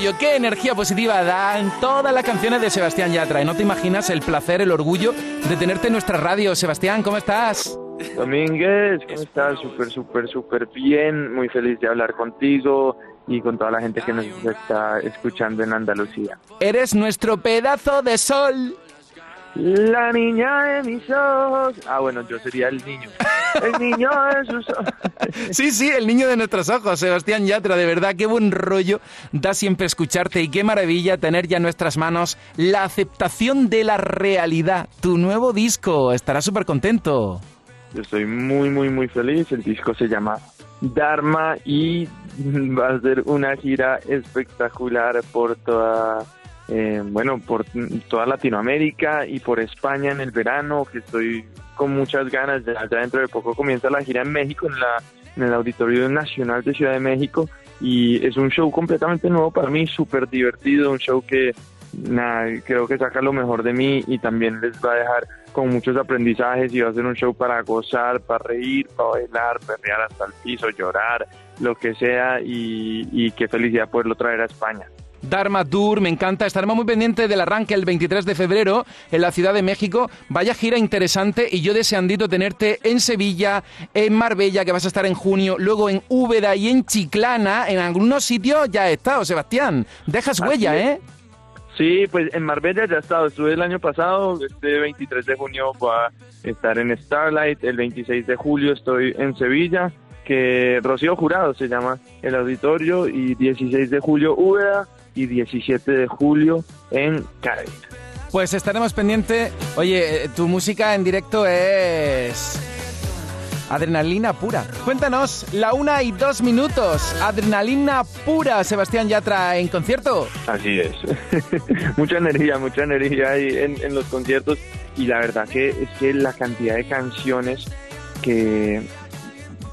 rollo, qué energía positiva dan todas las canciones de Sebastián Yatra. Y no te imaginas el placer, el orgullo de tenerte en nuestra radio. Sebastián, ¿cómo estás? Domínguez, ¿cómo estás? Súper, súper, súper bien. Muy feliz de hablar contigo y con toda la gente que nos está escuchando en Andalucía. Eres nuestro pedazo de sol. La niña de mis ojos. Ah, bueno, yo sería el niño. El niño de sus ojos. Sí, sí, el niño de nuestros ojos, Sebastián Yatra. De verdad, qué buen rollo da siempre escucharte y qué maravilla tener ya en nuestras manos la aceptación de la realidad. Tu nuevo disco. Estarás súper contento. Yo estoy muy, muy, muy feliz. El disco se llama Dharma y va a ser una gira espectacular por toda eh, bueno, por toda Latinoamérica y por España en el verano, que estoy con muchas ganas. Ya, dentro de poco comienza la gira en México, en, la, el Auditorio Nacional de Ciudad de México. Y es un show completamente nuevo para mí, súper divertido, un show que nada, creo que saca lo mejor de mí y también les va a dejar con muchos aprendizajes y va a ser un show para gozar, para reír, para bailar, perrear hasta el piso, llorar, lo que sea y, y qué felicidad poderlo traer a España. Dharma Tour, me encanta. Estaremos muy pendientes del arranque el 23 de febrero en la Ciudad de México. Vaya gira interesante y yo deseandito tenerte en Sevilla, en Marbella, que vas a estar en junio, luego en Úbeda y en Chiclana. En algunos sitios ya he estado, Sebastián. Dejas huella, ¿eh? Sí, pues en Marbella ya he estado. Estuve el año pasado, este 23 de junio voy a estar en Starlight, el 26 de julio estoy en Sevilla que Rocío Jurado se llama el auditorio y 16 de julio Úbeda y 17 de julio en Cádiz. Pues estaremos pendientes. Oye, tu música en directo es adrenalina pura. Cuéntanos, la una y dos minutos, adrenalina pura, Sebastián Yatra en concierto. Así es, mucha energía, mucha energía ahí en, en los conciertos y la verdad que es que la cantidad de canciones que,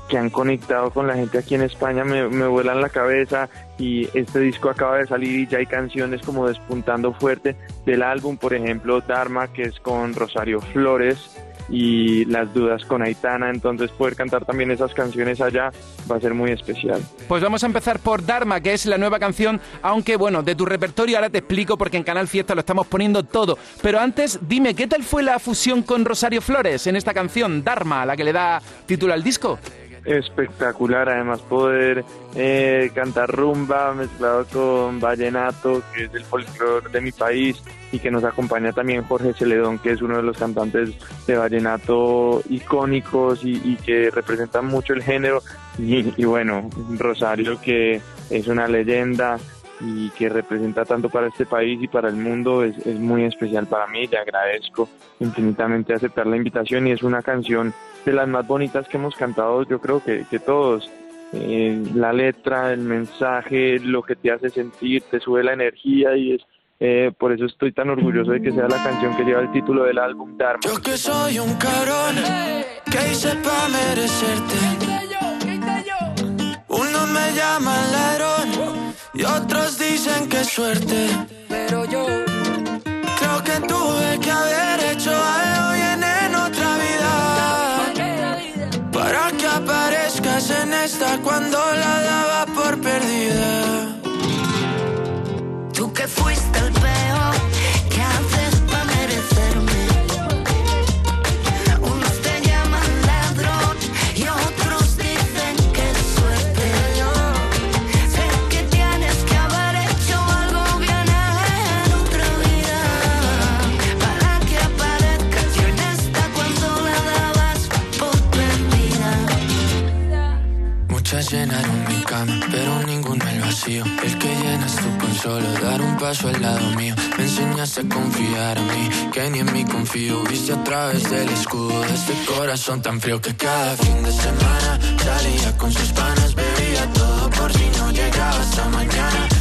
que han conectado con la gente aquí en España me, me vuelan la cabeza y este disco acaba de salir y ya hay canciones como despuntando fuerte del álbum, por ejemplo Dharma que es con Rosario Flores y Las Dudas con Aitana, entonces poder cantar también esas canciones allá va a ser muy especial. Pues vamos a empezar por Dharma, que es la nueva canción, aunque bueno, de tu repertorio ahora te explico porque en Canal Fiesta lo estamos poniendo todo, pero antes dime, ¿qué tal fue la fusión con Rosario Flores en esta canción, Dharma, la que le da título al disco? Espectacular, además poder eh, cantar rumba mezclado con vallenato, que es el folclore de mi país, y que nos acompaña también Jorge Celedón, que es uno de los cantantes de vallenato icónicos y, que representan mucho el género, y, bueno, Rosario, que es una leyenda y que representa tanto para este país y para el mundo, es, es muy especial para mí, le agradezco infinitamente aceptar la invitación y es una canción de las más bonitas que hemos cantado, yo creo que, que todos. Eh, la letra, el mensaje, lo que te hace sentir, te sube la energía y es eh, por eso estoy tan orgulloso de que sea la canción que lleva el título del álbum Dharma. Yo que soy un cabrón que hice para merecerte. Unos me llaman suerte. Pero yo creo que tuve que haber hecho algo bien en otra para que aparezcas en esta cuando la daba por paso al lado mío. Me enseñaste a confiar en mí, que ni en mí confío. Viste a través del escudo de este corazón tan frío que cada fin de semana salía con sus panas, bebía todo por si no llegaba hasta mañana.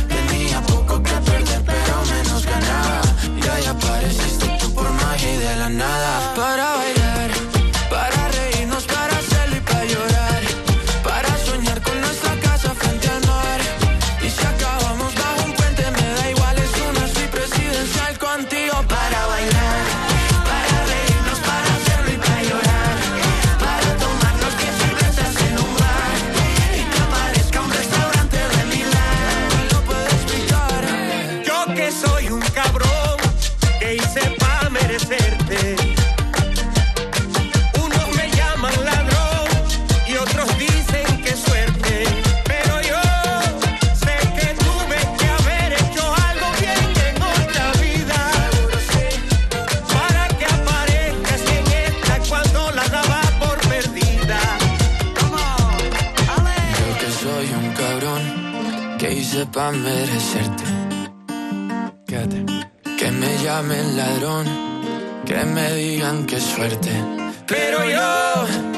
¿Qué hice para merecerte? Quédate. Que me llamen ladrón, que me digan qué suerte. Pero yo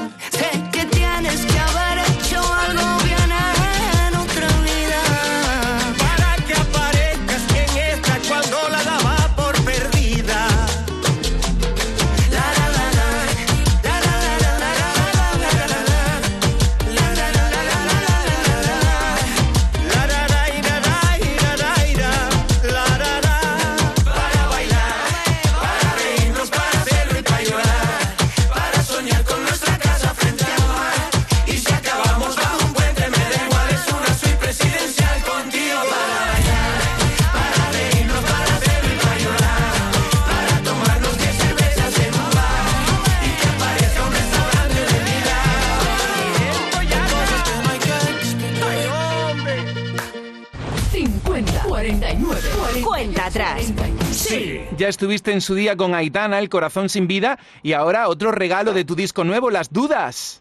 Ya estuviste en su día con Aitana, El Corazón Sin Vida, y ahora otro regalo de tu disco nuevo, Las Dudas.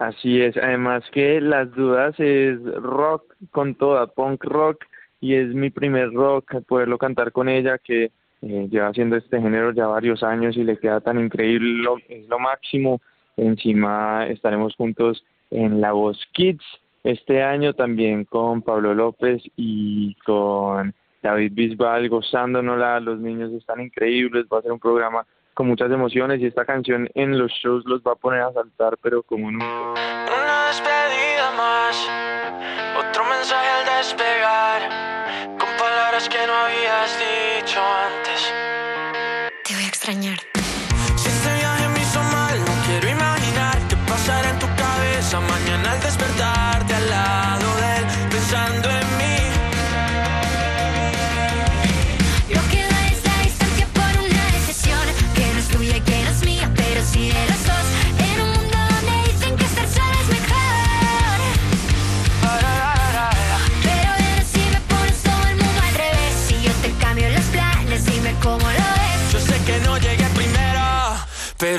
Así es, además que Las Dudas es rock con toda, punk rock, y es mi primer rock, poderlo cantar con ella, que eh, lleva haciendo este género ya varios años y le queda tan increíble, es lo máximo. Encima estaremos juntos en La Voz Kids este año también con Pablo López y con David Bisbal gozándonosla, los niños están increíbles, va a ser un programa con muchas emociones y esta canción en los shows los va a poner a saltar pero como nunca. Una despedida más, otro mensaje al despegar, con palabras que no habías dicho antes. Te voy a extrañar.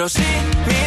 see me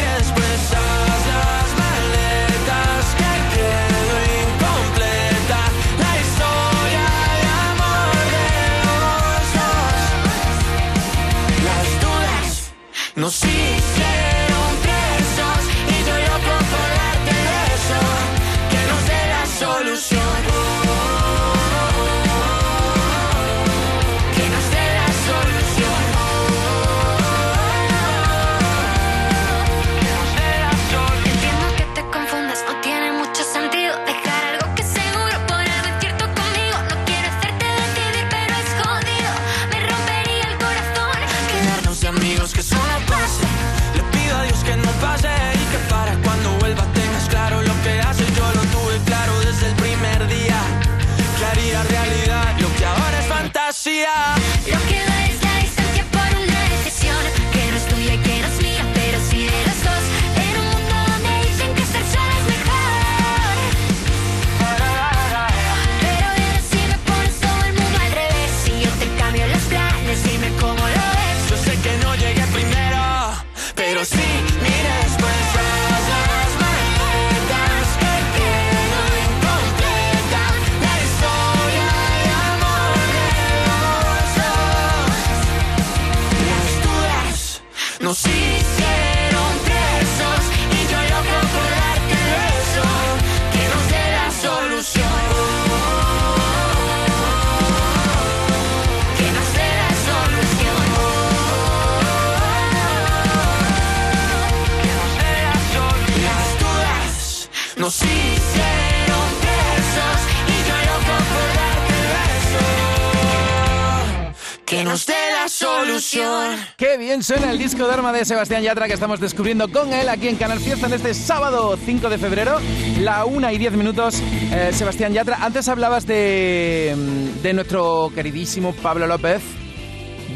Qué bien suena el disco de arma de Sebastián Yatra que estamos descubriendo con él aquí en Canal Fiesta en este sábado 5 de febrero, la 1 y 10 minutos. Eh, Sebastián Yatra, antes hablabas de, de nuestro queridísimo Pablo López.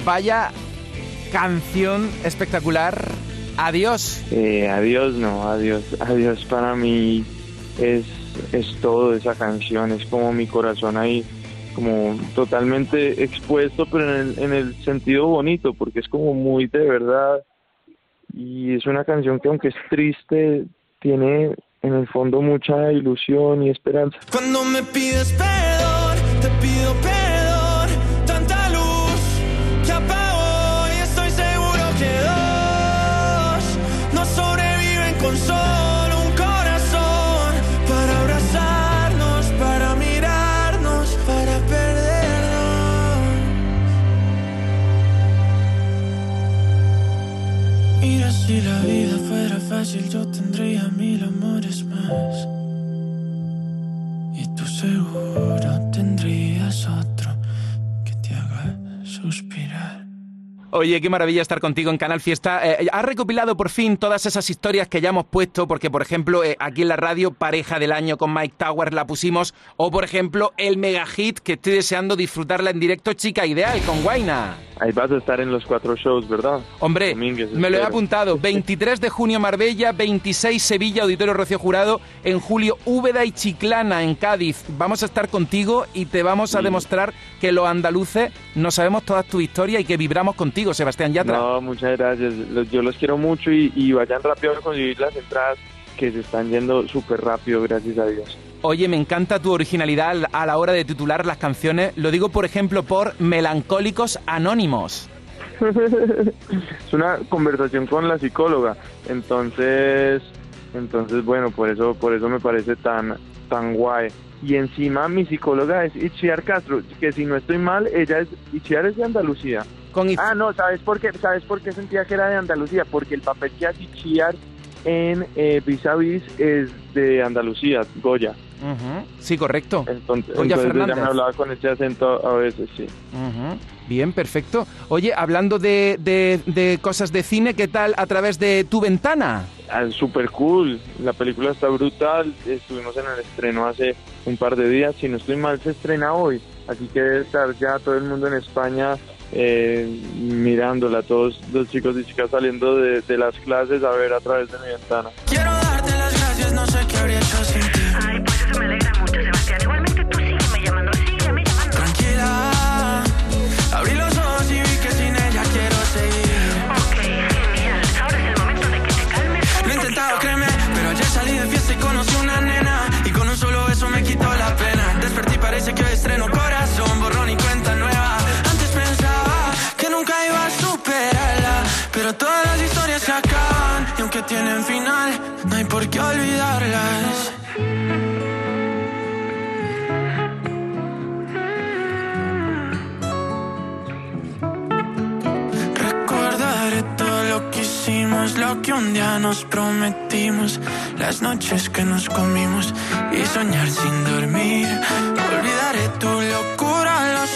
Vaya canción espectacular. Adiós. Eh, adiós, no, adiós, adiós para mí es, es todo esa canción, es como mi corazón ahí, como totalmente expuesto, pero en el, en el sentido bonito, porque es como muy de verdad y es una canción que aunque es triste, tiene en el fondo mucha ilusión y esperanza. Cuando me pides si la vida fuera fácil, yo tendría mil Oye, qué maravilla estar contigo en Canal Fiesta. Eh, has recopilado por fin todas esas historias que ya hemos puesto, porque por ejemplo eh, aquí en la radio Pareja del Año con Mike Towers la pusimos, o por ejemplo el mega hit que estoy deseando disfrutarla en directo, Chica Ideal con Guaina. Ahí vas a estar en los cuatro shows, ¿verdad? Hombre, Domínguez, me lo he apuntado. 23 de junio Marbella, 26 Sevilla, Auditorio Rocío Jurado, en julio Úbeda y Chiclana en Cádiz. Vamos a estar contigo y te vamos a demostrar que los andaluces no sabemos todas tus historias y que vibramos contigo, Sebastián Yatra. No, muchas gracias. Yo los quiero mucho y, y vayan rápido a conseguir las entradas que se están yendo súper rápido, gracias a Dios. Oye, me encanta tu originalidad al- a la hora de titular las canciones. Lo digo, por ejemplo, por Melancólicos Anónimos. Es una conversación con la psicóloga, entonces, entonces bueno, por eso, por eso me parece tan, tan guay. Y encima mi psicóloga es Itziar Castro, que si no estoy mal, ella es, Itziar es de Andalucía. Con Ah, no, ¿sabes por qué? ¿Sabes por qué sentía que era de Andalucía? Porque el papel que hace Itziar en eh, Vis a Vis es de Andalucía, Goya. Sí, correcto. Entonces, Goya entonces ella Fernández. me hablaba con ese acento a veces, sí. Bien, perfecto. Oye, hablando de, de- de cosas de cine, ¿qué tal a través de tu ventana? Ah, Super cool, la película está brutal, estuvimos en el estreno hace un par de días, si no estoy mal se estrena hoy, así que debe estar ya todo el mundo en España eh, mirándola, todos los chicos y chicas saliendo de, de las clases a ver a través de mi ventana. Quiero darte las gracias, no sé qué habría hecho sin tienen final, no hay por qué olvidarlas. Recordaré todo lo que hicimos, lo que un día nos prometimos, las noches que nos comimos y soñar sin dormir. Olvidaré tu locura,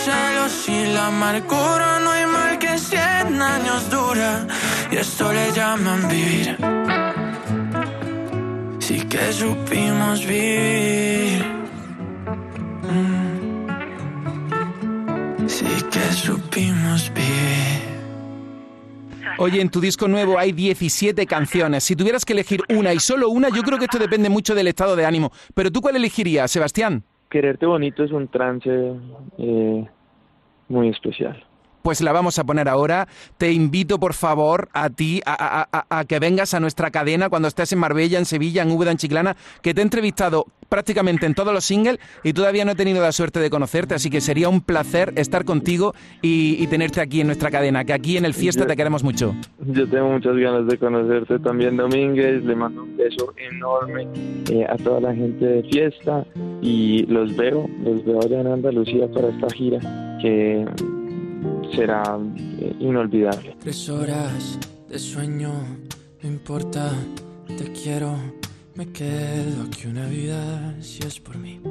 celos y la amargura. No hay mal que cien años dura y esto le llaman vivir. Sí que supimos vivir. Mm. Sí que supimos vivir. Oye, en tu disco nuevo hay 17 canciones. Si tuvieras que elegir una y solo una, yo creo que esto depende mucho del estado de ánimo. Pero tú, ¿cuál elegirías, Sebastián? Quererte bonito es un trance eh, muy especial. Pues la vamos a poner ahora. Te invito, por favor, a ti, a, que vengas a nuestra cadena cuando estés en Marbella, en Sevilla, en Úbeda, en Chiclana, que te he entrevistado prácticamente en todos los singles y todavía no he tenido la suerte de conocerte, así que sería un placer estar contigo y, tenerte aquí en nuestra cadena, que aquí en el Fiesta te queremos mucho. Yo tengo muchas ganas de conocerte también, Domínguez. Le mando un beso enorme eh, a toda la gente de fiesta y los veo, los veo allá en Andalucía para esta gira que será eh, inolvidable. Tres horas de sueño, no importa, te quiero. Me quedo aquí una vida si es por mí.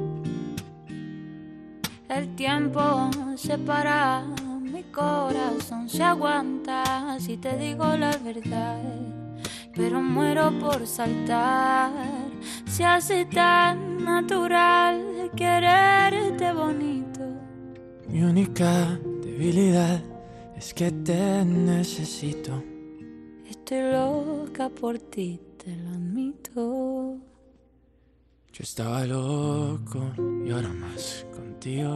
El tiempo se para, mi corazón se aguanta si te digo la verdad. Pero muero por saltar, se hace tan natural quererte bonito. Mi única debilidad es que te necesito. Estoy loca por ti, te lo admito. Yo estaba loco y ahora más contigo.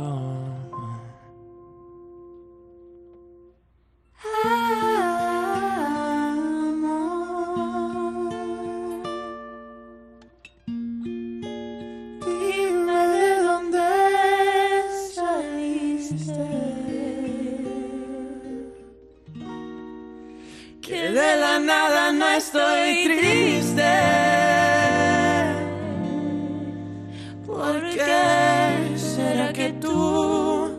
Amor. Estoy triste. ¿Por qué será que tú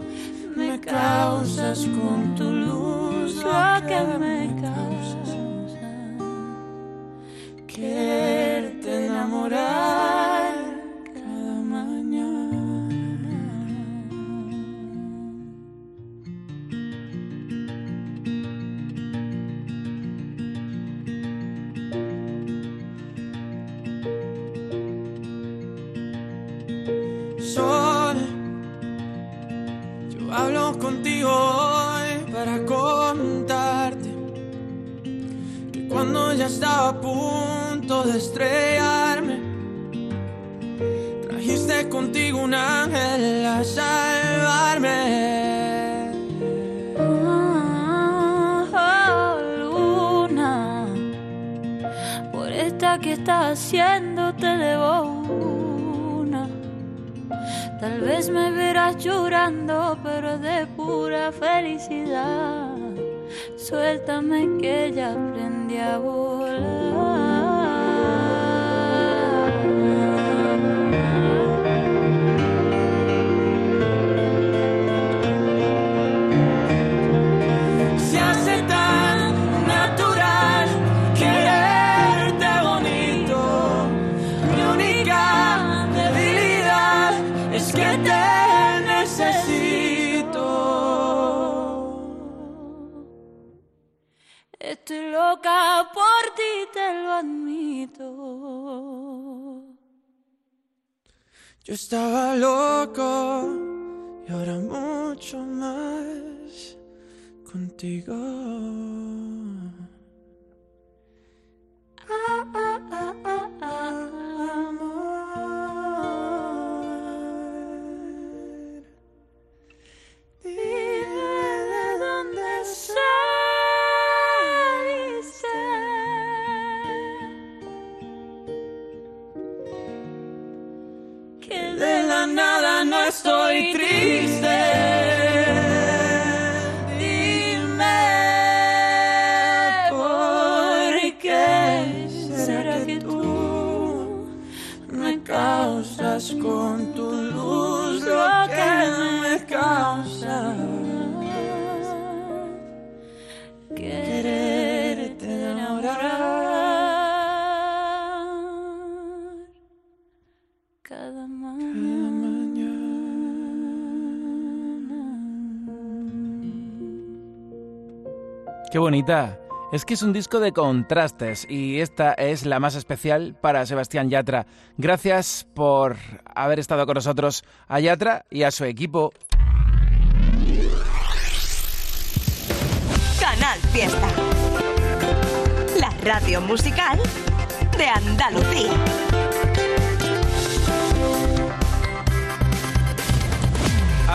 me causas con tu luz lo que me causas? Quererte enamorar que estás haciendo te debo una. Tal vez me verás llorando, pero de pura felicidad. Suéltame que ya aprendí a volar. Yo estaba loco y ahora mucho más contigo. Amor, estoy triste. Dime por qué será que tú me causas con tu luz lo que me causa. Quererte enamorar. cada Qué bonita. Es que es un disco de contrastes y esta es la más especial para Sebastián Yatra. Gracias por haber estado con nosotros a Yatra y a su equipo. Canal Fiesta. La radio musical de Andalucía.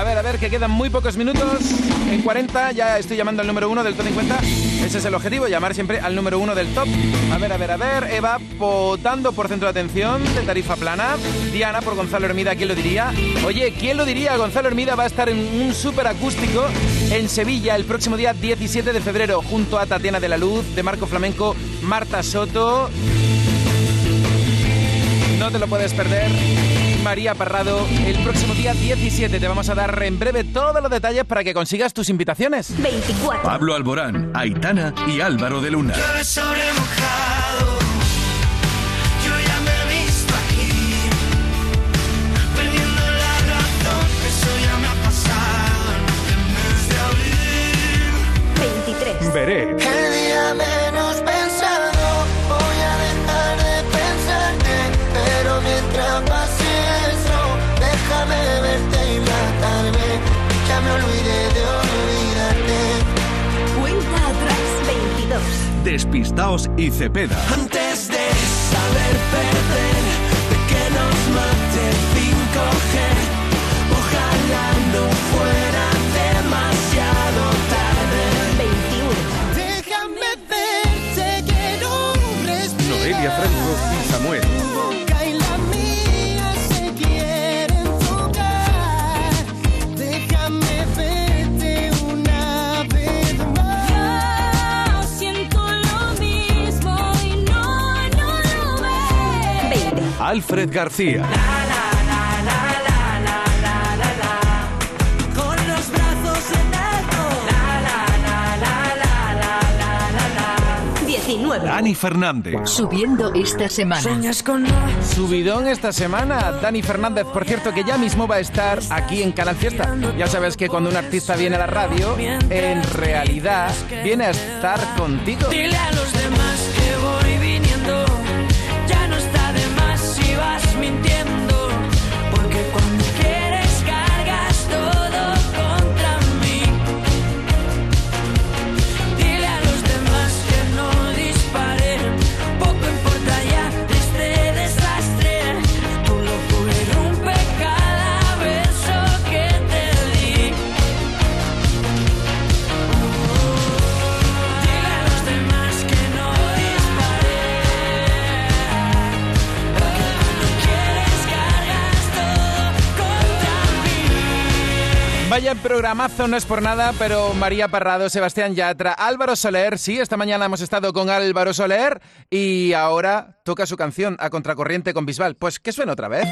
A ver, a ver, que quedan muy pocos minutos. En 40 ya estoy llamando al número uno del top 50. Ese es el objetivo, llamar siempre al número uno del top. A ver, a ver, a ver. Eva votando por centro de atención de tarifa plana. Diana por Gonzalo Hermida, ¿quién lo diría? Oye, ¿quién lo diría? Gonzalo Hermida va a estar en un súper acústico en Sevilla el próximo día 17 de febrero junto a Tatiana de la Luz, de Marco Flamenco, Marta Soto. No te lo puedes perder. María Parrado, el próximo día 17 te vamos a dar en breve todos los detalles para que consigas tus invitaciones. 24. Pablo Alborán, Aitana y Álvaro de Luna. Llueve Despistaos y Cepeda. Antes de saber perder, la. 19. Dani Fernández. Subiendo esta semana. Sueñas con Subidón esta semana. Dani Fernández, por cierto, que ya mismo va a estar aquí en Canal Fiesta. Ya sabes que cuando un artista viene a la radio, en realidad viene a estar contigo. Dile a los demás Vaya programazo, no es por nada, pero María Parrado, Sebastián Yatra, Álvaro Soler, sí, esta mañana hemos estado con Álvaro Soler y ahora toca su canción a contracorriente con Bisbal. Pues que suene otra vez.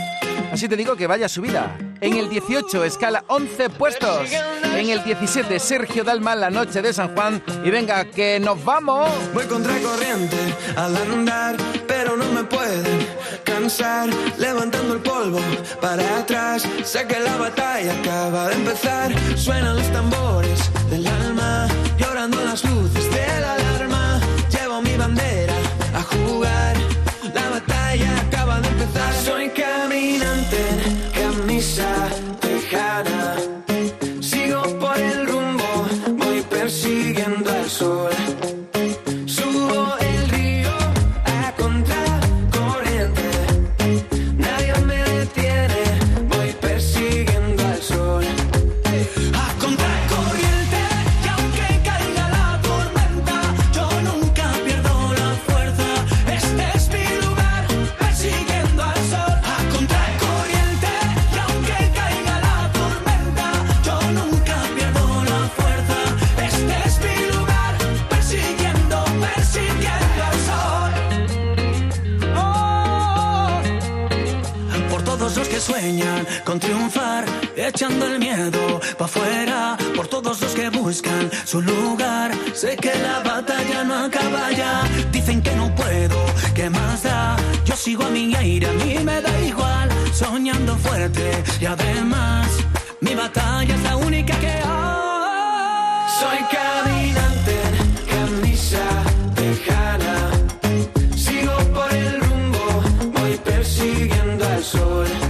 Así te digo que vaya subida. En el 18, escala 11 puestos. En el 17, Sergio Dalma, La Noche de San Juan. Y venga, que nos vamos. Voy contracorriente al andar, pero no me pueden Levantando el polvo para atrás, sé que la batalla acaba de empezar. Suenan los tambores del alma, llorando las luces de la alarma. Llevo mi bandera a jugar, echando el miedo pa' afuera. Por todos los que buscan su lugar, sé que la batalla no acaba ya. Dicen que no puedo, ¿qué más da? Yo sigo a mi aire, a mí me da igual. Soñando fuerte y además, mi batalla es la única que hay. Soy caminante, camisa tejana. Sigo por el rumbo, voy persiguiendo al sol.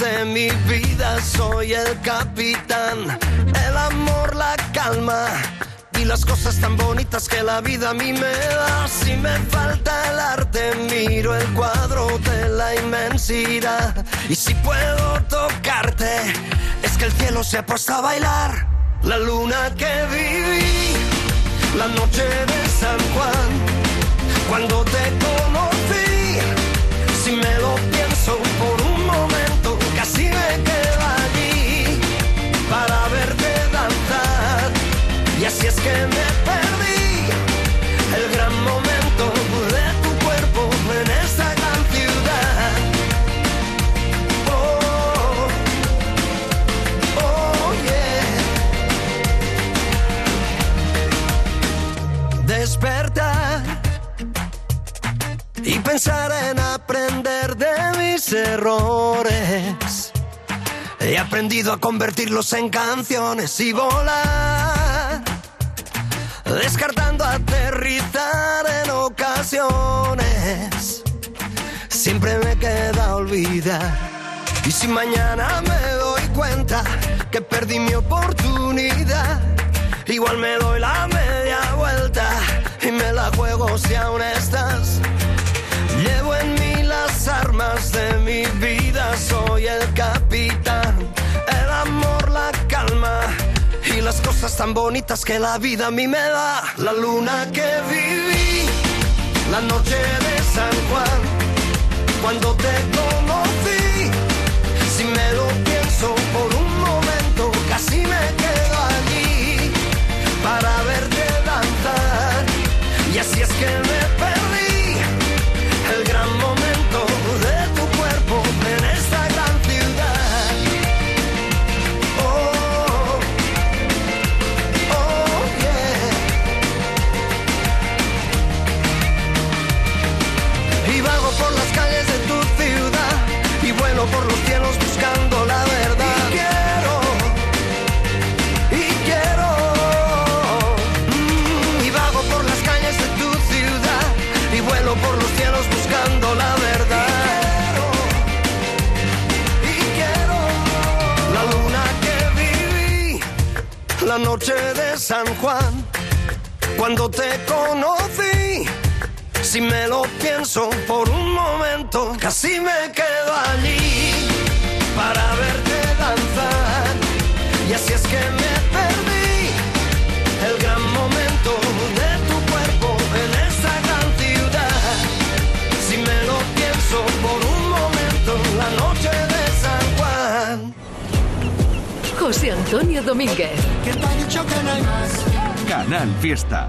De mi vida, soy el capitán, el amor, la calma y las cosas tan bonitas que la vida a mí me da. Si me falta el arte, miro el cuadro de la inmensidad. Y si puedo tocarte, es que el cielo se ha puesto a bailar. La luna que viví, la noche de San Juan, cuando te pensar en aprender de mis errores. He aprendido a convertirlos en canciones y volar, descartando aterrizar en ocasiones. Siempre me queda olvidar. Y si mañana me doy cuenta que perdí mi oportunidad, igual me doy la media vuelta y me la juego si aún estás. Llevo en mí las armas de mi vida, soy el capitán, las cosas tan bonitas que la vida a mí me da. La luna que viví, la noche de San Juan, cuando te conocí, si me lo pienso por un momento, casi me quedo allí para verte danzar. Y así es que me por las calles de tu ciudad y vuelo por los cielos buscando la verdad. Y quiero, y quiero, mm, y vago por las calles de tu ciudad y vuelo por los cielos buscando la verdad. Y quiero la luna que viví, la noche de San Juan, cuando te conocí. Si me lo pienso por un momento, casi me quedo allí para verte danzar. Y así es que me perdí el gran momento de tu cuerpo en esta gran ciudad. Si me lo pienso por un momento, la noche de San Juan. José Antonio Domínguez. Canal Fiesta.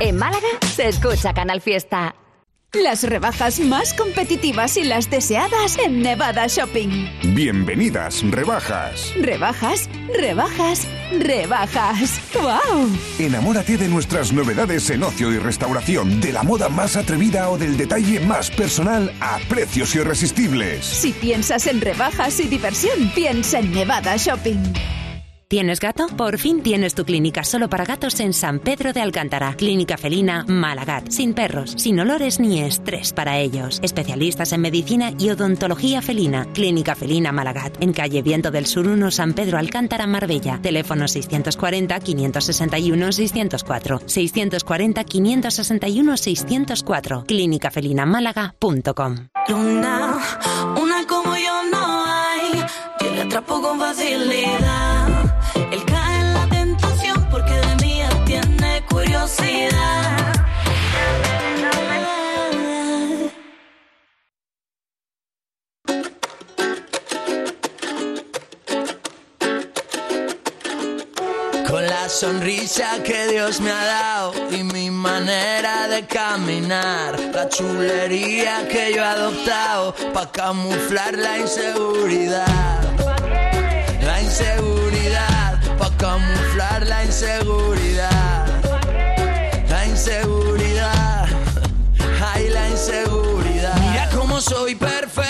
En Málaga se escucha Canal Fiesta. Las rebajas más competitivas y las deseadas en Nevada Shopping. Bienvenidas, rebajas. Rebajas, rebajas, rebajas. ¡Wow! Enamórate de nuestras novedades en ocio y restauración, de la moda más atrevida o del detalle más personal a precios irresistibles. Si piensas en rebajas y diversión, piensa en Nevada Shopping. ¿Tienes gato? Por fin tienes tu clínica solo para gatos en San Pedro de Alcántara. Clínica felina Malagat. Sin perros, sin olores ni estrés para ellos. Especialistas en medicina y odontología felina. Clínica felina Malagat. En calle Viento del Sur 1, San Pedro Alcántara, Marbella. Teléfono 640-561-604. 640-561-604. Clínicafelinamálaga.com. Luna, una como yo no hay. Atrapo con facilidad. Con la sonrisa que Dios me ha dado y mi manera de caminar, la chulería que yo he adoptado para camuflar la inseguridad. La inseguridad, para camuflar la inseguridad. Inseguridad, ay la inseguridad. Mira cómo soy perfecto,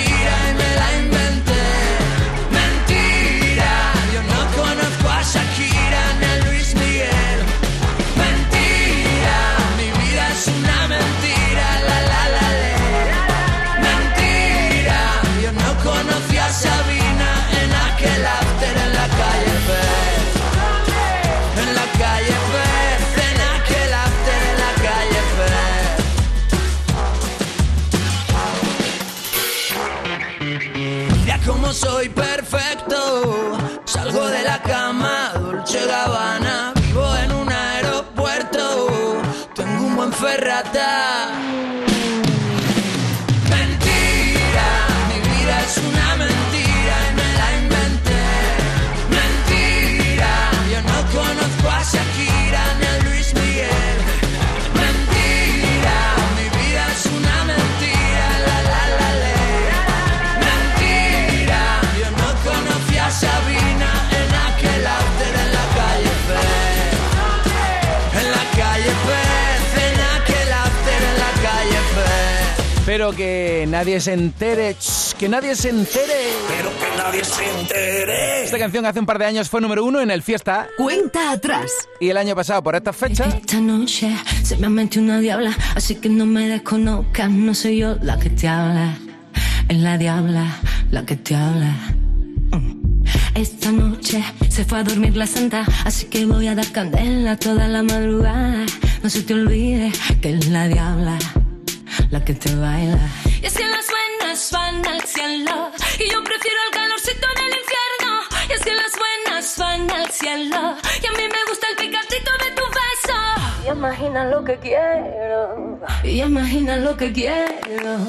Pero que nadie se entere, que nadie se entere. Pero que nadie se entere. Esta canción hace un par de años fue número uno en el Fiesta. Cuenta atrás. Y el año pasado, por estas fechas, Esta noche se me ha metido una diabla, así que no me desconozcas, no soy yo la que te habla, es la diabla la que te habla. Mm. Esta noche se fue a dormir la santa, así que voy a dar candela toda la madrugada. No se te olvide que es la diabla la que te baila. Y es que las buenas van al cielo y yo prefiero el calorcito del infierno. Y es que las buenas van al cielo y a mí me gusta el picantito de tu beso. Y imagina lo que quiero, y imagina lo que quiero.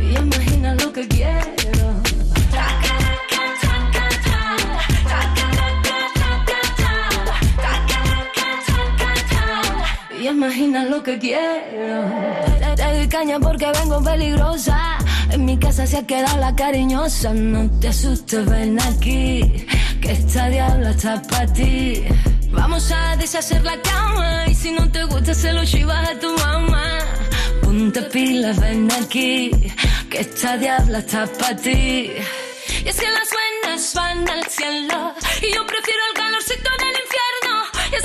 Y imagina lo que quiero. Y imagina lo que quiero. Te, te caña porque vengo peligrosa. En mi casa se ha quedado la cariñosa. No te asustes, ven aquí. Que esta diabla está para ti. Vamos a deshacer la cama. Y si no te gusta, se lo chivas a tu mamá. Ponte pilas, ven aquí. Que esta diabla está para ti. Y es que las buenas van al cielo y yo prefiero el calorcito del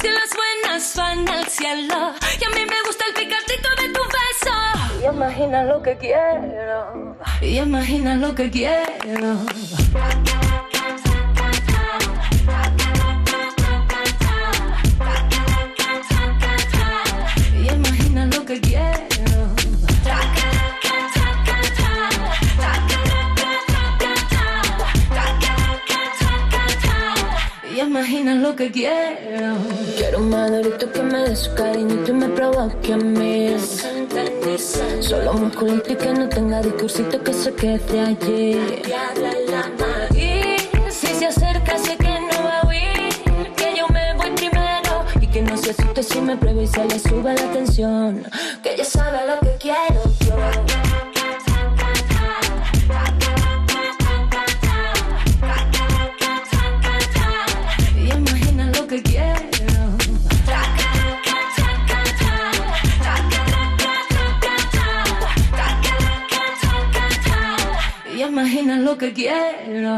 que las buenas van al cielo y a mí me gusta el picantito de tu beso. Y imagina lo que quiero. Y imagina lo que quiero. Y imagina lo que quiero. Y imagina lo que quiero. Madurito que me dé su cariñito y me provoque a mí. Solo musculito y que no tenga discursito que se quede allí. Y si se acerca sé que no va a huir, que suavecito si me prueba y se le sube la tensión. Que ella sabe lo que quiero yo.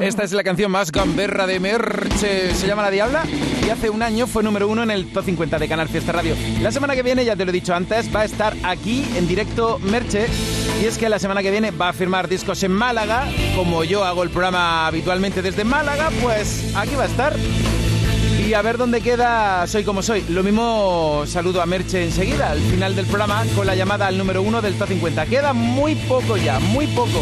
Esta es la canción más gamberra de Merche. Se llama La Diabla y hace un año fue número uno en el Top 50 de Canal Fiesta Radio. La semana que viene, ya te lo he dicho antes, va a estar aquí en directo Merche. Y es que la semana que viene va a firmar discos en Málaga. Como yo hago el programa habitualmente desde Málaga, pues aquí va a estar. Y a ver dónde queda Soy como soy. Lo mismo saludo a Merche enseguida, al final del programa, con la llamada al número uno del Top 50. Queda muy poco ya, muy poco.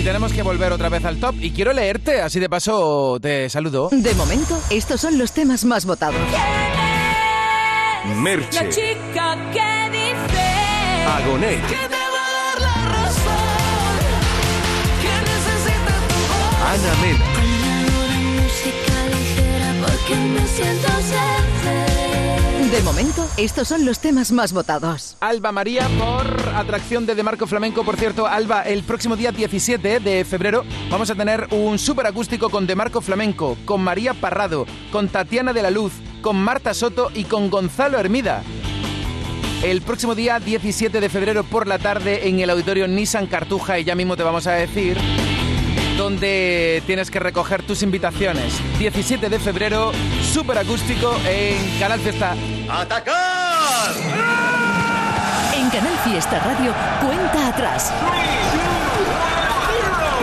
Y tenemos que volver otra vez al top. Y quiero leerte, así de paso te saludo. De momento, estos son los temas más votados. La Merche, chica que dice Agonet, que te va a dar la razón, que necesita tu voz. Ana Mena, Una música ligera porque me siento ausente. De momento, estos son los temas más votados. Alba María por atracción de De Marco Flamenco. Por cierto, Alba, el próximo día 17 de febrero vamos a tener un súper acústico con De Marco Flamenco, con María Parrado, con Tatiana de la Luz, con Marta Soto y con Gonzalo Hermida. El próximo día 17 de febrero por la tarde en el auditorio Nissan Cartuja y ya mismo te vamos a decir donde tienes que recoger tus invitaciones. 17 de febrero, súper acústico en Canal Fiesta. ¡Atacar! En Canal Fiesta Radio, cuenta atrás.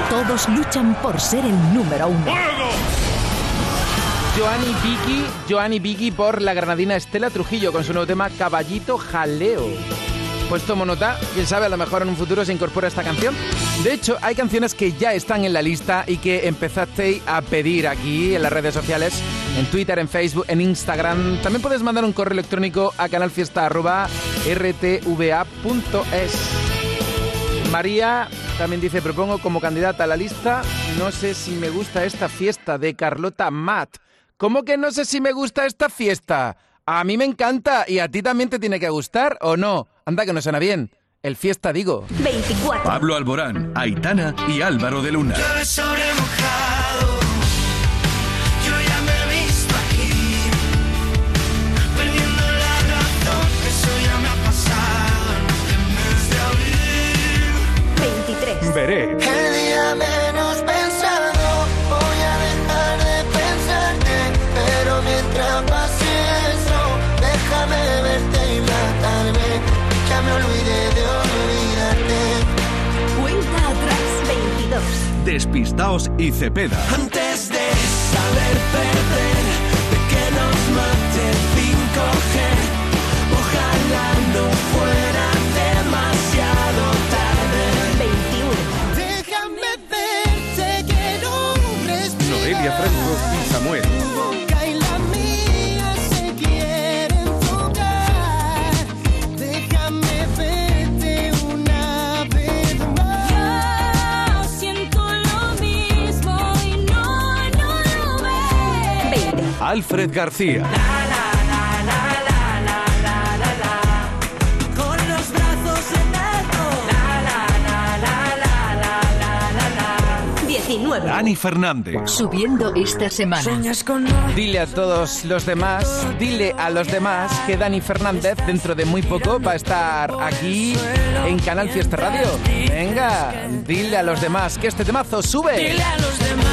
Todos luchan por ser el número uno. Joanny Vicky, Joanny Vicky por la granadina Estela Trujillo con su nuevo tema Caballito Jaleo. Pues tomo nota, quién sabe, a lo mejor en un futuro se incorpora esta canción. De hecho, hay canciones que ya están en la lista y que empezasteis a pedir aquí en las redes sociales, en Twitter, en Facebook, en Instagram. También puedes mandar un correo electrónico a canalfiesta.rtva.es. María también dice, propongo como candidata a la lista, no sé si me gusta esta fiesta de Carlota Matt. ¿Cómo que no sé si me gusta esta fiesta? A mí me encanta y a ti también te tiene que gustar, ¿o no? Anda que no suena bien. El fiesta digo. 24. Pablo Alborán, Aitana y Álvaro de Luna. Llueve sobre mojado. Yo ya me he visto aquí. Perdiendo la razón. Eso ya me ha pasado en el mes de abril. 23. Veré. El día Despistaos y Cepeda. Antes de saber perder, de que nos mate 5G. Ojalá no fuera demasiado tarde. 21. Déjame verte que no. Noelia Franco Alfred García. Con los brazos en alto. 19. Dani Fernández. Subiendo esta semana. Dile a todos los demás, dile a los demás que Dani Fernández dentro de muy poco va a estar aquí en Canal Fiesta Radio. Venga, dile a los demás que este temazo sube. Dile a los demás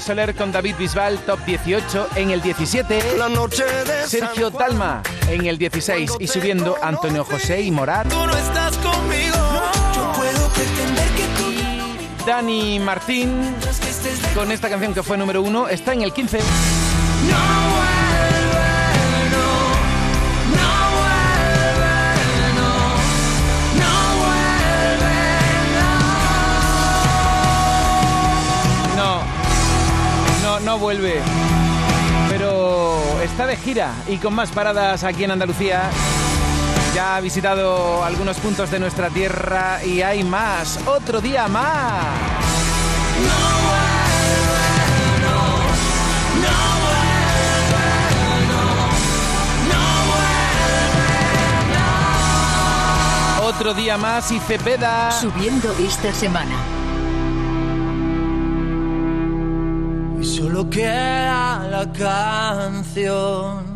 Soler con David Bisbal, top 18 en el 17. La noche de Sergio. Talma en el 16 y subiendo Antonio José y Morat. Tú no estás conmigo. Yo puedo pretender que tú Dani Martín con esta canción que fue número uno está en el 15. Vuelve. Pero está de gira y con más paradas aquí en Andalucía. Ya ha visitado algunos puntos de nuestra tierra y hay más. Otro día más. Otro día más y Cepeda. Subiendo esta semana. Solo queda la canción.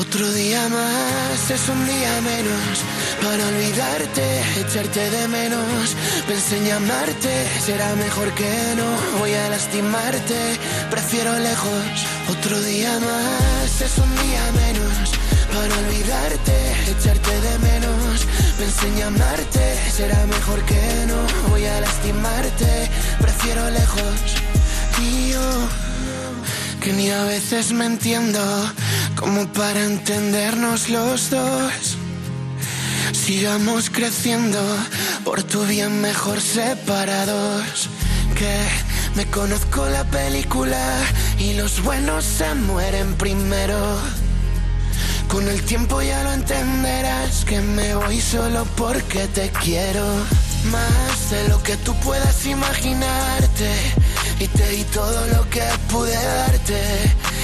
Otro día más es un día menos para olvidarte, echarte de menos. Pensé en llamarte, será mejor que no. Voy a lastimarte, prefiero lejos. Otro día más es un día menos para olvidarte, echarte de menos. Pensé en llamarte, será mejor que no. Voy a lastimarte, prefiero lejos. Y yo que ni a veces me entiendo como para entendernos los dos. Sigamos creciendo, por tu bien mejor separados. Que me conozco la película y los buenos se mueren primero. Con el tiempo ya lo entenderás que me voy solo porque te quiero. Más de lo que tú puedas imaginarte. Y te di todo lo que pude darte.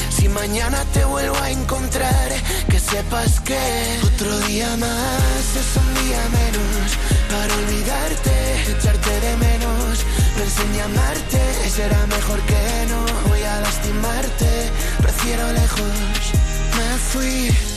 Si mañana te vuelvo a encontrar, que sepas que otro día más es un día menos para olvidarte, echarte de menos. Pensé en llamarte, será mejor que no. Voy a lastimarte, prefiero lejos. Me fui,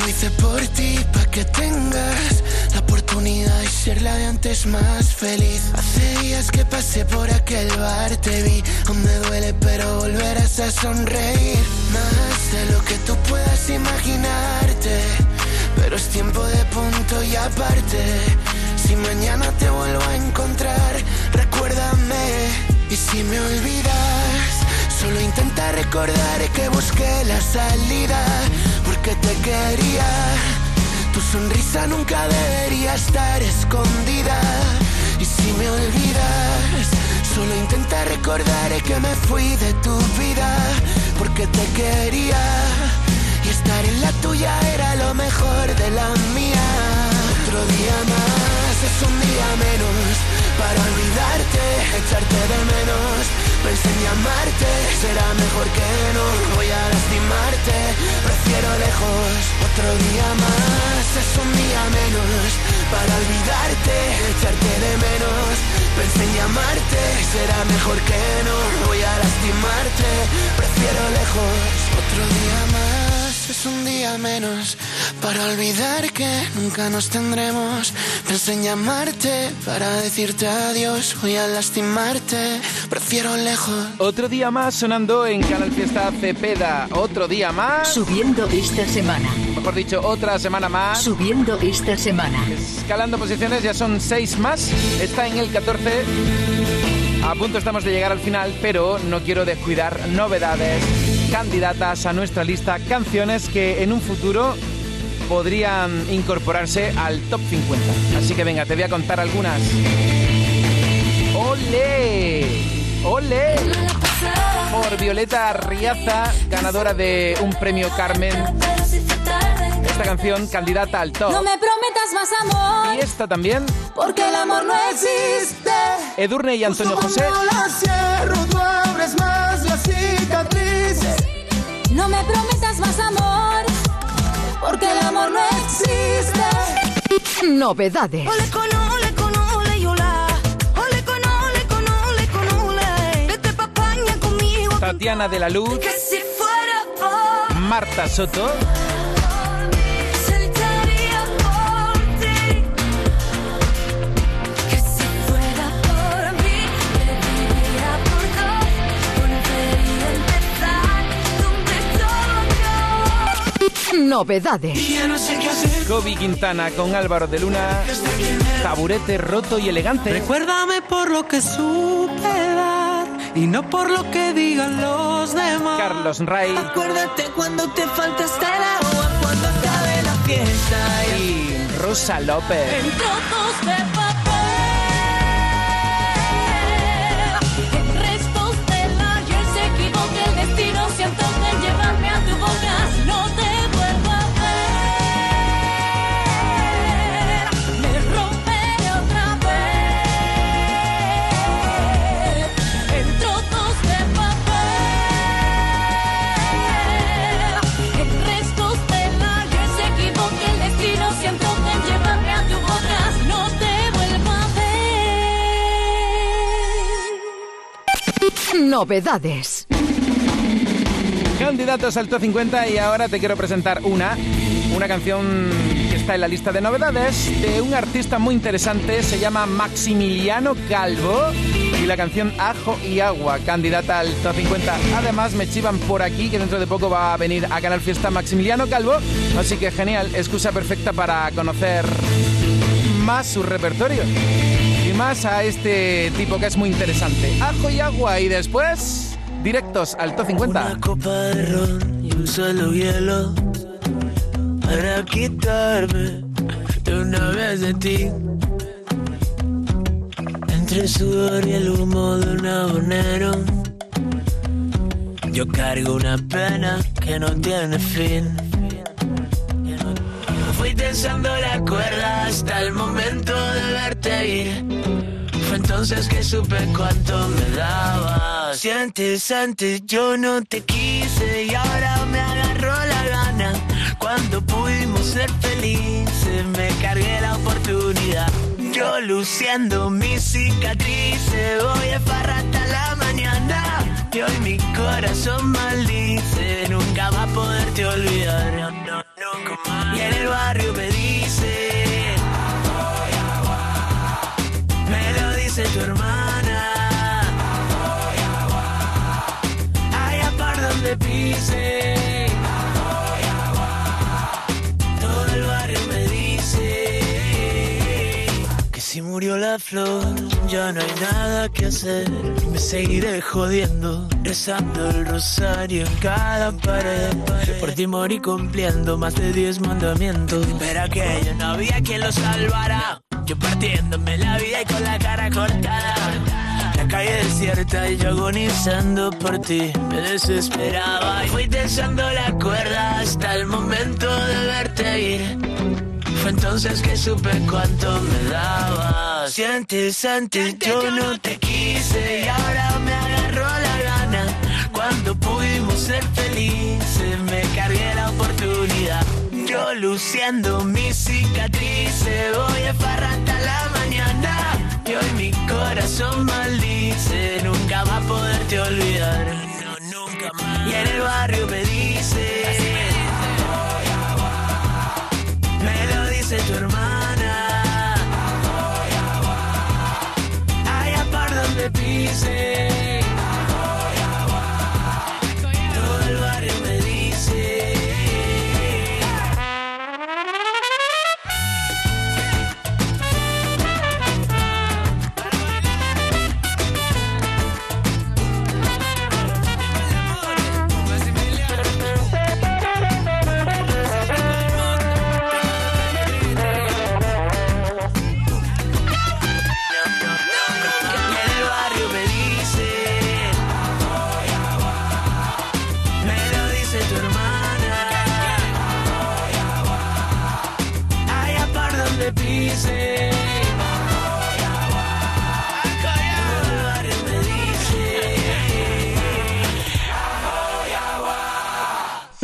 lo hice por ti, pa' que tengas la oportunidad de ser la de antes más feliz. Hace días que pasé por aquel bar, te vi, aún me duele, pero volverás a sonreír. Más de lo que tú puedas imaginarte, pero es tiempo de punto y aparte. Si mañana te vuelvo a encontrar, recuérdame. Y si me olvidas, solo intenta recordar que busqué la salida, porque te quería. Tu sonrisa nunca debería estar escondida. Y si me olvidas, solo intenta recordar que me fui de tu vida porque te quería. Y estar en la tuya era lo mejor de la mía. Otro día más es un día menos para olvidarte, echarte de menos. Pensé en llamarte, será mejor que no. Voy a lastimarte, prefiero lejos. Otro día más es un día menos para olvidarte, echarte de menos. Pensé en llamarte, será mejor que no. Voy a lastimarte, prefiero lejos. Otro día más es un día menos para olvidar que nunca nos tendremos. Pensé en llamarte para decirte adiós. Voy a lastimarte, prefiero lejos. Otro día más sonando en Canal Fiesta Cepeda. Otro día más. Subiendo esta semana. Mejor dicho, otra semana más. Subiendo esta semana. Escalando posiciones, ya son seis más. Está en el 14. A punto estamos de llegar al final, pero no quiero descuidar novedades, candidatas a nuestra lista, canciones que en un futuro podrían incorporarse al top 50. Así que venga, te voy a contar algunas. ¡Ole! ¡Ole! Por Violeta Riaza, ganadora de un premio Carmen. Esta canción, candidata al top. No me prometas más amor, Y esta también, porque el amor no existe. Edurne y Antonio José. la cierro, tú abres más las cicatrices. No me prometas más amor, porque el amor no existe. Novedades. Ole con ole con ole yola. Ole con ole con ole con ole. Vete pa' España conmigo. Tatiana de la Luz, Que si fuera por Marta Soto, Novedades. Ya no sé qué hacer. Kobe Quintana con Álvaro de Luna, Taburete roto y elegante. Recuérdame por lo que supe dar y no por lo que digan los demás. Carlos Ray, Acuérdate cuando te falta hasta el agua, cuando te fiesta. Y Rosa López. En trozos de Novedades. Candidatos al top 50 y ahora te quiero presentar una, una canción que está en la lista de novedades de un artista muy interesante, se llama Maximiliano Calvo y la canción Ajo y Agua, candidata al top 50. Además me chivan por aquí que dentro de poco va a venir a Canal Fiesta Maximiliano Calvo, así que genial, excusa perfecta para conocer más su repertorio más a este tipo que es muy interesante. Ajo y Agua y después directos al top 50. Una copa de ron y un solo hielo para quitarme de una vez de ti. Entre el sudor y el humo de un abonero, yo cargo una pena que no tiene fin. Fui tensando la cuerda hasta el momento de verte ir. Entonces que supe cuánto me daba. Si antes, antes yo no te quise y ahora me agarró la gana. Cuando pudimos ser felices, me cargué la oportunidad. Yo luciendo mis cicatrices, voy a farra hasta la mañana. Y hoy mi corazón maldice, nunca va a poderte olvidar. No, nunca más. Y en el barrio me dice. Dice tu hermana. Allá por donde pise. Todo el barrio me dice que si murió la flor ya no hay nada que hacer. Me seguiré jodiendo, rezando el rosario en cada pared. Por ti morí cumpliendo más de 10 mandamientos. Pero aquello no había quien lo salvara. Yo partiéndome la vida y con la cara cortada. La calle desierta y yo agonizando por ti. Me desesperaba y fui tensando la cuerda hasta el momento de verte ir. Fue entonces que supe cuánto me dabas. Si antes, antes yo no te quise y ahora me agarró la gana. Cuando pudimos ser felices, me cargué la oportunidad. Luciendo mis cicatrices, voy a farra hasta la mañana. Y hoy mi corazón maldice, nunca va a poderte olvidar. No, nunca más. Y en el barrio me dice. Me lo dice tu hermana. Allá por donde pise.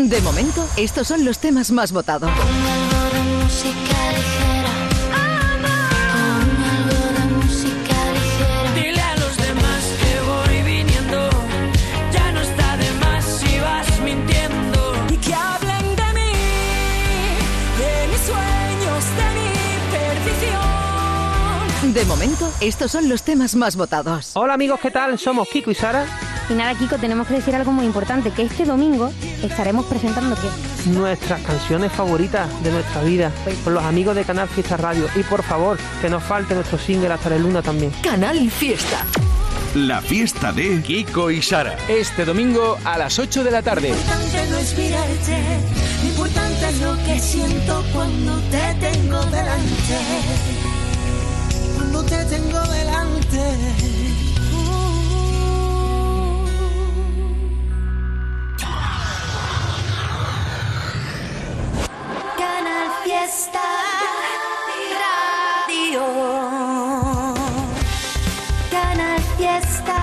De momento, estos son los temas más votados. De momento, estos son los temas más votados. Hola amigos, ¿qué tal? Somos Kiko y Sara. Y nada, Kiko, tenemos que decir algo muy importante, que este domingo estaremos presentando qué? Nuestras canciones favoritas de nuestra vida con los amigos de Canal Fiesta Radio. Y por favor, que nos falte nuestro single hasta la luna también. Canal Fiesta. La fiesta de Kiko y Sara. Este domingo a las 8 de la tarde. Importante no lo importante es lo que siento cuando te tengo delante. Cuando te tengo delante. Fiesta Radio. Canal Fiesta.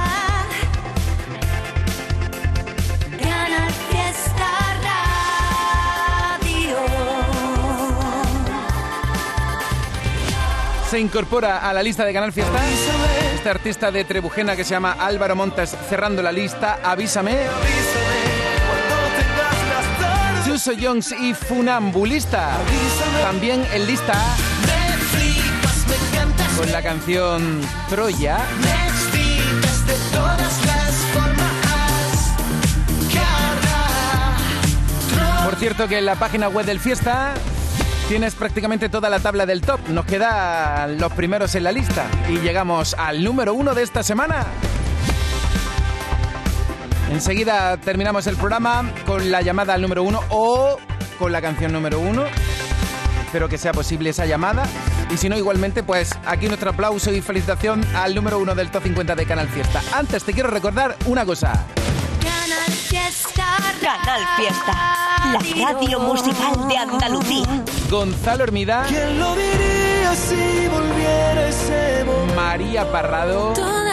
Fiesta Radio. Se incorpora a la lista de Canal Fiesta este artista de Trebujena que se llama Álvaro Montes cerrando la lista. Avísame. Suso Jones y Funambulista. También en lista con la canción Troya. Por cierto que en la página web del Fiesta tienes prácticamente toda la tabla del top. Nos quedan los primeros en la lista y llegamos al número uno de esta semana. Enseguida terminamos el programa con la llamada al número uno o con la canción número uno. Espero que sea posible esa llamada. Y si no, igualmente, pues aquí nuestro aplauso y felicitación al número uno del Top 50 de Canal Fiesta. Antes te quiero recordar una cosa. Canal Fiesta Canal Fiesta, la radio musical de Andalucía. Gonzalo Hermida, ¿Quién lo diría si volviera ese? María Parrado, Toda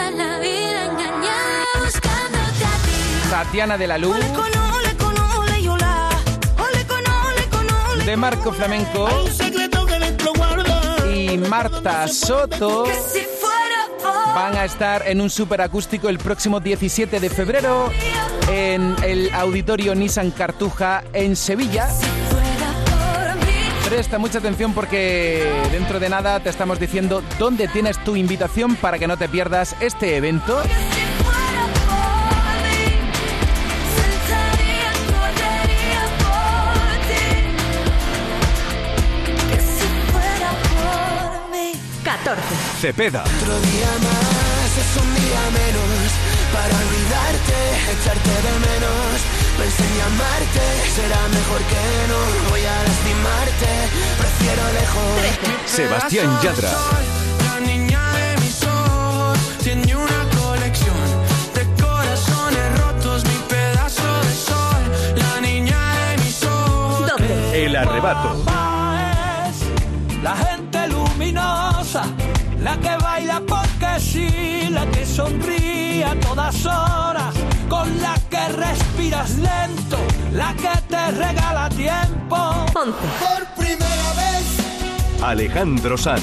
Tatiana de la Luz, de Marco Flamenco y Marta Soto. Van a estar en un superacústico el próximo 17 de febrero en el auditorio Nissan Cartuja en Sevilla. Presta mucha atención porque dentro de nada te estamos diciendo dónde tienes tu invitación para que no te pierdas este evento. Cepeda. Otro día más es un día menos para olvidarte, echarte de menos. Pensé en llamarte, será mejor que no voy a lastimarte. Prefiero lejos. Sebastián Yadra. La niña de mis ojos tiene una colección de corazones rotos, mi pedazo de sol. La niña de mis ojos. 12. El arrebato. es la gente luminosa, la que baila porque sí, la que sonríe a todas horas, con la que respiras lento, la que te regala tiempo. 11. Por primera vez Alejandro Sanz.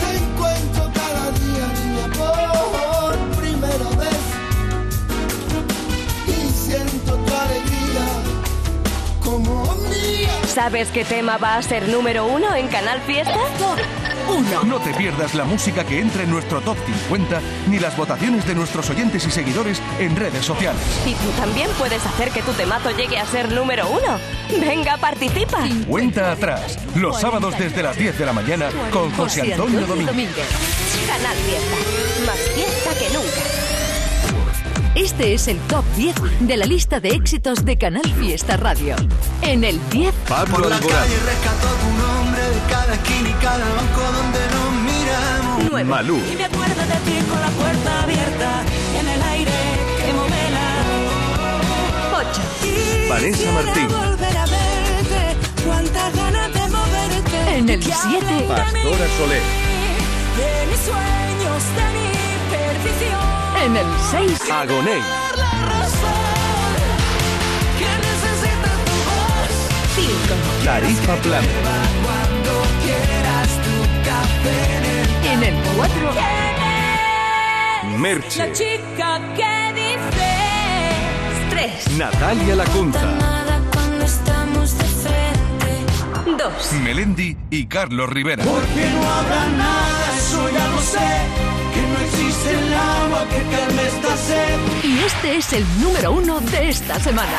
te encuentro cada día, niña, por primera vez. Y siento tu alegría como mía. ¿Sabes qué tema va a ser número uno en Canal Fiesta? 1. No te pierdas la música que entra en nuestro top 50 ni las votaciones de nuestros oyentes y seguidores en redes sociales. Y tú también puedes hacer que tu temazo llegue a ser número uno. Venga, participa. Cuenta atrás, los sábados desde las 10 de la mañana con José Antonio Domínguez. Canal Fiesta. Más fiesta que nunca. Este es el top 10 de la lista de éxitos de Canal Fiesta Radio. En el 10, Pablo Alborán. Cada esquina y cada banco donde nos miramos. 9. Malú. Y me acuerdo de ti con la puerta abierta en el aire que modela. 8. Vanessa Martín. volver a verte, cuántas ganas de moverte. En el Que siete. hablen de Pastora mí, Soler. De mis sueños, de mi perdición. en el 6, Agoney. Por la razón que necesita tu voz. 5. Tarifa Plan. En el en el 4, Merche. La chica que dices 3. Natalia Lacunza. Cuando estamos de frente. 2. Melendi y Carlos Rivera. Porque no habrá nada, eso ya lo sé. Que no existe el agua que calme esta sed. y este es el número 1 de esta semana.